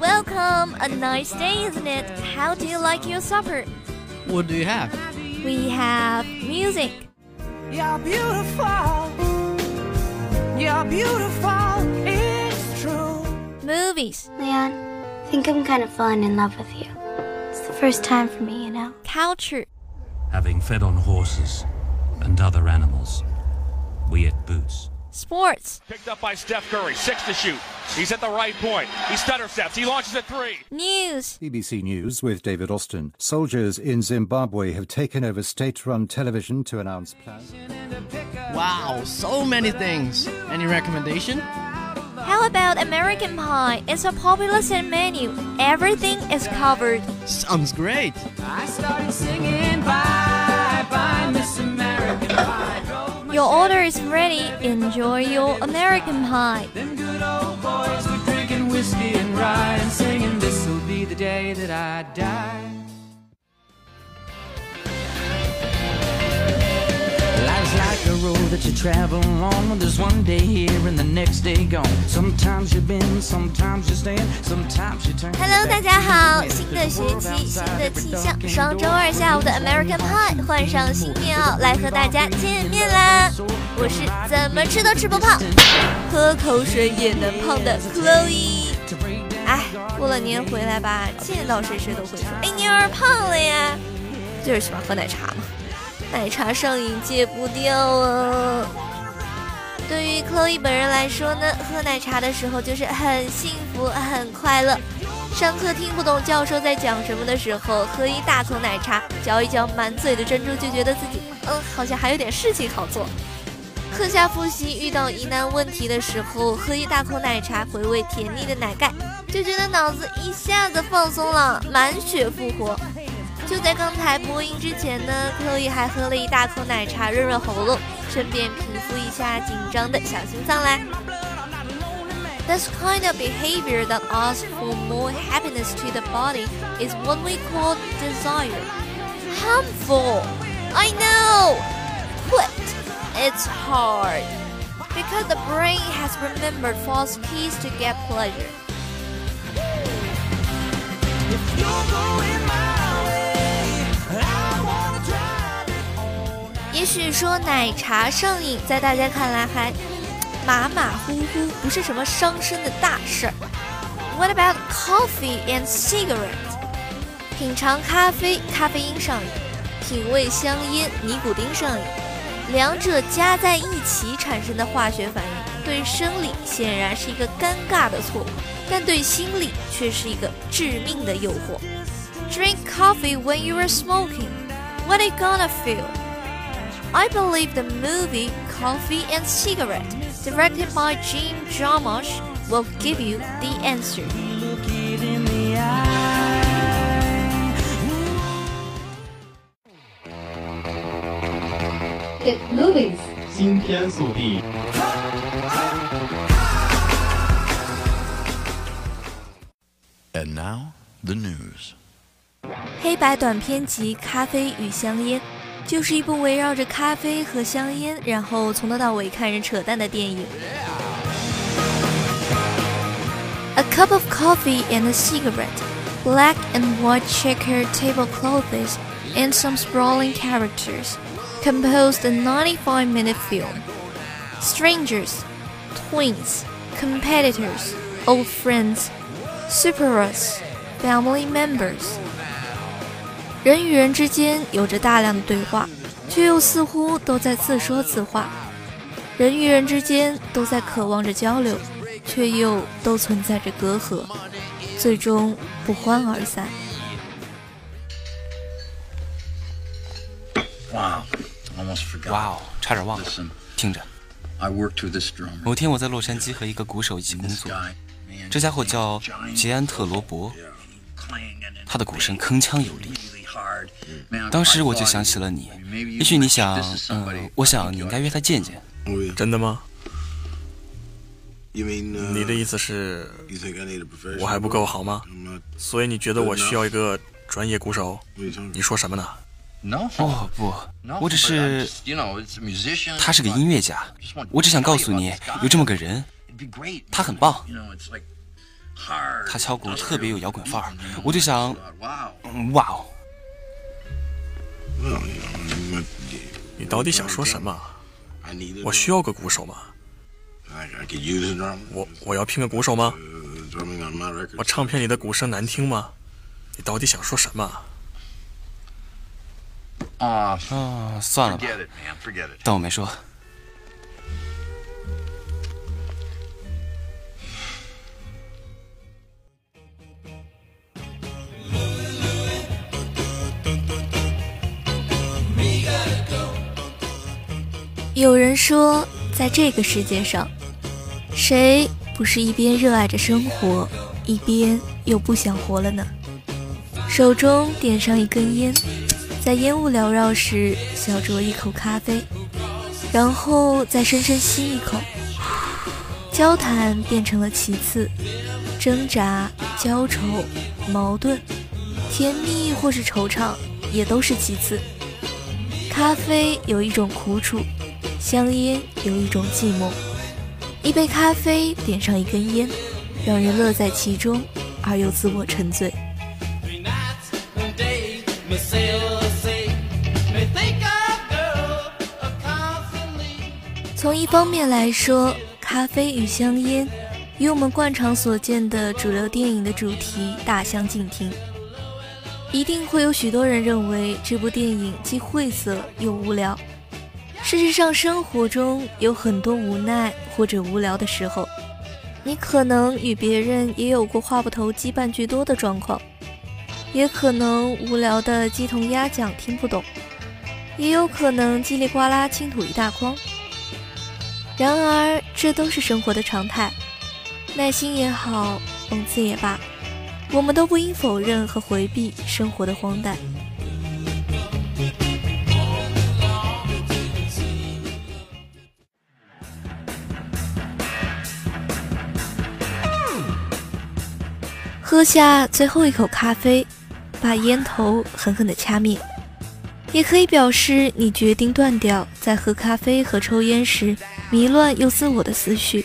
Welcome, a nice day, isn't it? How do you like your supper? What do you have? We have music. You're beautiful. You're beautiful. It's true. movies, Leon, I think I'm kind of falling in love with you. It's the first time for me, you know. culture, Having fed on horses and other animals, we ate boots. sports, Picked up by Steph Curry, six to shoot. He's at the right point. He stutter steps. He launches at three. news, BBC News with David Austin. Soldiers in Zimbabwe have taken over state run television to announce plans. Wow, so many things. Any recommendation? How about American Pie? It's a popular set menu. Everything is covered. Sounds great. I started singing bye Your order is ready. Enjoy your American Pie. Them good old boys were drinking whiskey and rye and singing, This'll be the day that I die. Road that you travel on. There's one day here and the next day gone. Sometimes you bend, sometimes you stand, sometimes you turn. Hello，大家好，新的学期，新的气象。双周二下午的 American Pie 换上新棉袄来和大家见面啦！我是怎么吃都吃不胖，喝口水也能胖的 Chloe。哎，过了年回来吧，见到谁谁都会说：“哎，你儿胖了呀！”就是喜欢喝奶茶嘛，奶茶上瘾戒不掉啊。对于 Chloe 本人来说呢，喝奶茶的时候就是很幸福、很快乐。上课听不懂教授在讲什么的时候，喝一大口奶茶，嚼一嚼满嘴的珍珠，就觉得自己嗯，好像还有点事情好做。课下复习遇到疑难问题的时候，喝一大口奶茶，回味甜腻的奶盖，就觉得脑子一下子放松了，满血复活。就在刚才播音之前呢，Chloe 还喝了一大口奶茶润润喉咙，顺便平复一下紧张的小心脏啦。This kind of behavior that asks for more happiness to the body is what we call desire. Harmful. I know. Quit. It's hard. Because the brain has remembered false keys to get pleasure. 也许说奶茶上瘾，在大家看来还马马虎虎，不是什么伤身的大事儿。What about coffee and cigarette？品尝咖啡，咖啡因上瘾；品味香烟，尼古丁上瘾。两者加在一起产生的化学反应，对生理显然是一个尴尬的错误，但对心理却是一个致命的诱惑。Drink coffee when you are smoking. What are you gonna feel? I believe the movie Coffee and Cigarette, directed by Jim Jarmusch, will give you the answer. Look it in the eye. Get movies. 新天速递。And now the news. 黑白短片集《咖啡与香烟》 就是一部围绕着咖啡和香烟，然后从头到尾看人扯淡的电影。A cup of coffee and a cigarette, black and white checkered tablecloths, and some sprawling characters composed a 95 minute film. Strangers, twins, competitors, old friends, super us, family members. 人与人之间有着大量的对话，却又似乎都在自说自话。人与人之间都在渴望着交流，却又都存在着隔阂，最终不欢而散。Wow, almost forgot. 哇哦，差点忘了。听着.某天我在洛杉矶和一个鼓手一起工作，这家伙叫杰安特·罗伯他的鼓声铿锵有力。当时我就想起了你。也许你想嗯我想你应该约他见见。真的吗？你的意思是我还不够好吗？所以你觉得我需要一个专业鼓手？你说什么呢？不不我只是他是个音乐家。我只想告诉你有这么个人。他很棒。他敲鼓特别有摇滚范儿，我就想，哇哦！你到底想说什么？我需要个鼓手吗？我我要聘个鼓手吗？我唱片里的鼓声难听吗？你到底想说什么？啊啊，算了吧，当我没说。有人说，在这个世界上，谁不是一边热爱着生活，一边又不想活了呢？手中点上一根烟，在烟雾缭绕时小酌一口咖啡，然后再深深吸一口。交谈变成了其次，挣扎、焦愁、矛盾、甜蜜或是惆怅，也都是其次。咖啡有一种苦楚。香烟有一种寂寞，一杯咖啡点上一根烟，让人乐在其中，而又自我沉醉。从一方面来说，咖啡与香烟与我们惯常所见的主流电影的主题大相径庭。一定会有许多人认为这部电影既晦涩又无聊。事实上，生活中有很多无奈或者无聊的时候，你可能与别人也有过话不投机半句多的状况，也可能无聊的鸡同鸭讲听不懂，也有可能叽里呱啦倾吐一大筐。然而，这都是生活的常态，耐心也好，讽刺也罢，我们都不应否认和回避生活的荒诞。喝下最后一口咖啡，把烟头狠狠地掐灭，也可以表示你决定断掉在喝咖啡和抽烟时迷乱又自我的思绪，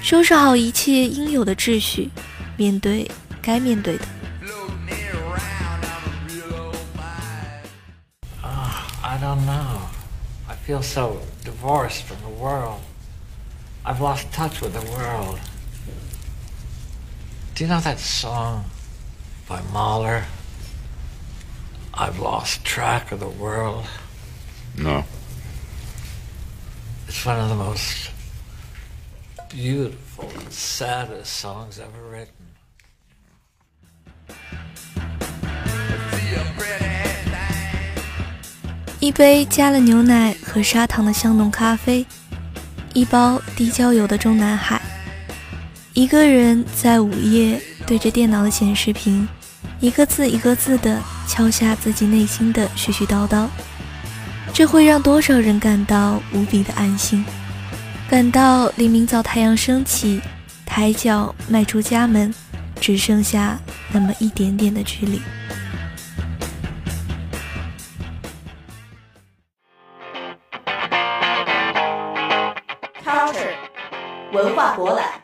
收拾好一切应有的秩序，面对该面对的。I don't know. I feel so divorced from the world. I've lost touch with the world. Do you know that song by Mahler? I've lost track of the world. No. It's one of the most beautiful and saddest songs ever written. 一杯加了牛奶和砂糖的香浓咖啡，一包低焦油的中南海， 一个人在午夜对着电脑的显示屏，一个字一个字的敲下自己内心的絮絮叨叨，这会让多少人感到无比的安心，感到离明早太阳升起，抬脚迈出家门，只剩下那么一点点的距离。Culture 文化博览。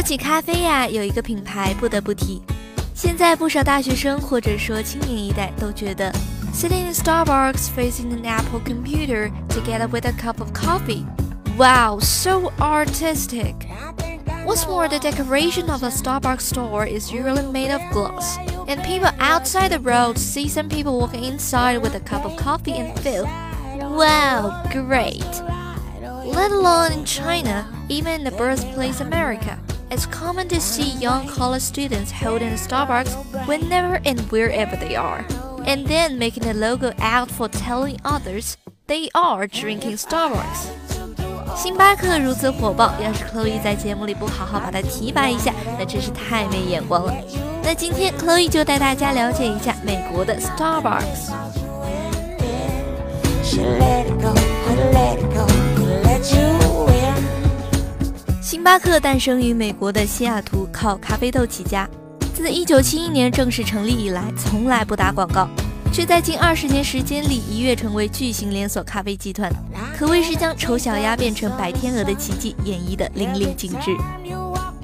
说起咖啡呀，有一个品牌不得不提。现在不少大学生或者说青年一代都觉得，sitting in Starbucks facing an Apple computer together with a cup of coffee, wow, so artistic. What's more, the decoration of a Starbucks store is usually made of glass, and people outside the road see some people walking inside with a cup of coffee and feel, wow, great. Let alone in China, even in the birthplace America, it's common to see young college students holding a Starbucks whenever and wherever they are, and then making a logo out for telling others they are drinking Starbucks. 星巴克如此火爆，要是 Chloe 在节目里不好好把它提拔一下，那真是太没眼光了。那今天 Chloe 就带大家了解一下美国的 Starbucks。 星巴克诞生于美国的西雅图，靠咖啡豆起家。自1971年正式成立以来，从来不打广告，却在近二十年时间里一跃成为巨型连锁咖啡集团，可谓是将丑小鸭变成白天鹅的奇迹演绎的淋漓尽致。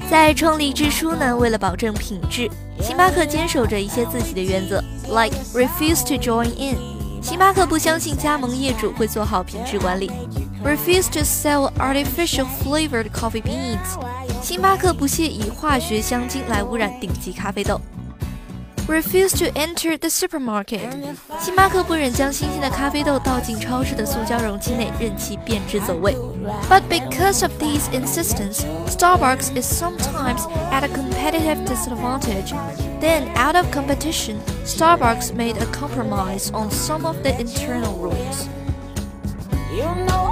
在创立之初呢，为了保证品质，星巴克坚守着一些自己的原则，like refuse to join in。星巴克不相信加盟业主会做好品质管理 ，refuse to sell artificial flavored coffee beans。星巴克不屑以化学香精来污染顶级咖啡豆。Refuse to enter the supermarket。星巴克不忍将新鲜的咖啡豆倒进超市的塑胶容器内，任其变质走味。But because of these insistence, Starbucks is sometimes at a competitive disadvantage. Then, out of competition, Starbucks made a compromise on some of the internal rules. You know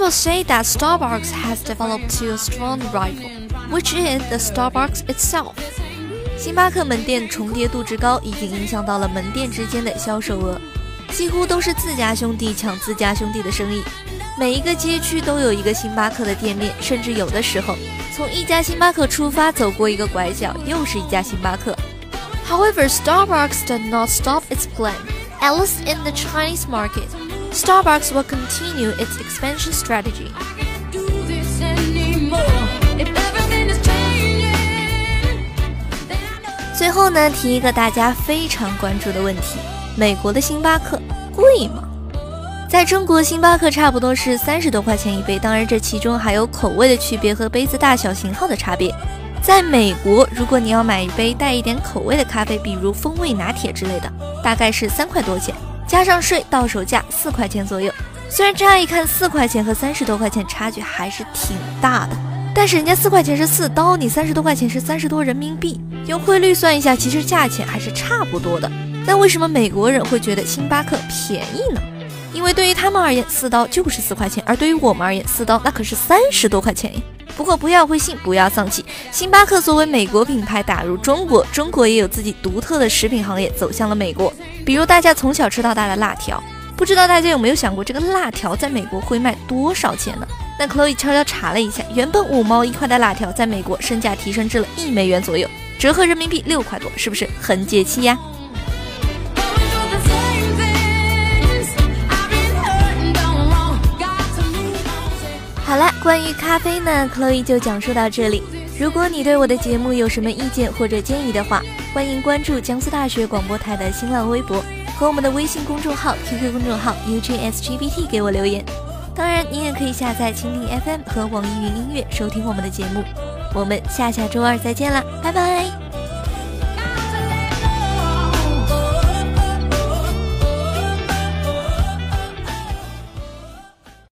people say that Starbucks has developed to a strong rival, which is the Starbucks itself. 星巴克门店重叠度之高，已经影响到了门店之间的销售额，几乎都是自家兄弟抢自家兄弟的生意。每一个街区都有一个星巴克的店面，甚至有的时候从一家星巴克出发，走过一个拐角，又是一家星巴克。However, Starbucks did not stop its plan, at least in the Chinese market. Starbucks will continue its expansion strategy. 最后呢，提一个大家非常关注的问题：美国的星巴克贵吗？在中国，星巴克差不多是三十多块钱一杯，当然这其中还有口味的区别和杯子大小型号的差别。在美国，如果你要买一杯带一点口味的咖啡，比如风味拿铁之类的，大概是三块多钱。加上税，到手价四块钱左右。虽然乍一看四块钱和三十多块钱差距还是挺大的，但是人家四块钱是四刀，你三十多块钱是三十多人民币，用汇率算一下，其实价钱还是差不多的。那为什么美国人会觉得星巴克便宜呢？因为对于他们而言，四刀就是四块钱，而对于我们而言，四刀那可是三十多块钱呀。不过不要灰心，不要丧气，星巴克作为美国品牌打入中国，中国也有自己独特的食品行业走向了美国。比如大家从小吃到大的辣条，不知道大家有没有想过，这个辣条在美国会卖多少钱呢？那 Chloe 悄悄查了一下，原本五毛一块的辣条，在美国身价提升至了一美元左右，折合人民币六块多，是不是很解气呀？关于咖啡呢，Chloe 就讲述到这里。如果你对我的节目有什么意见或者建议的话，欢迎关注江苏大学广播台的新浪微博和我们的微信公众号、QQ 公众号 UJSGBT 给我留言。当然，你也可以下载蜻蜓 FM 和网易云音乐收听我们的节目。我们下下周二再见啦，拜拜。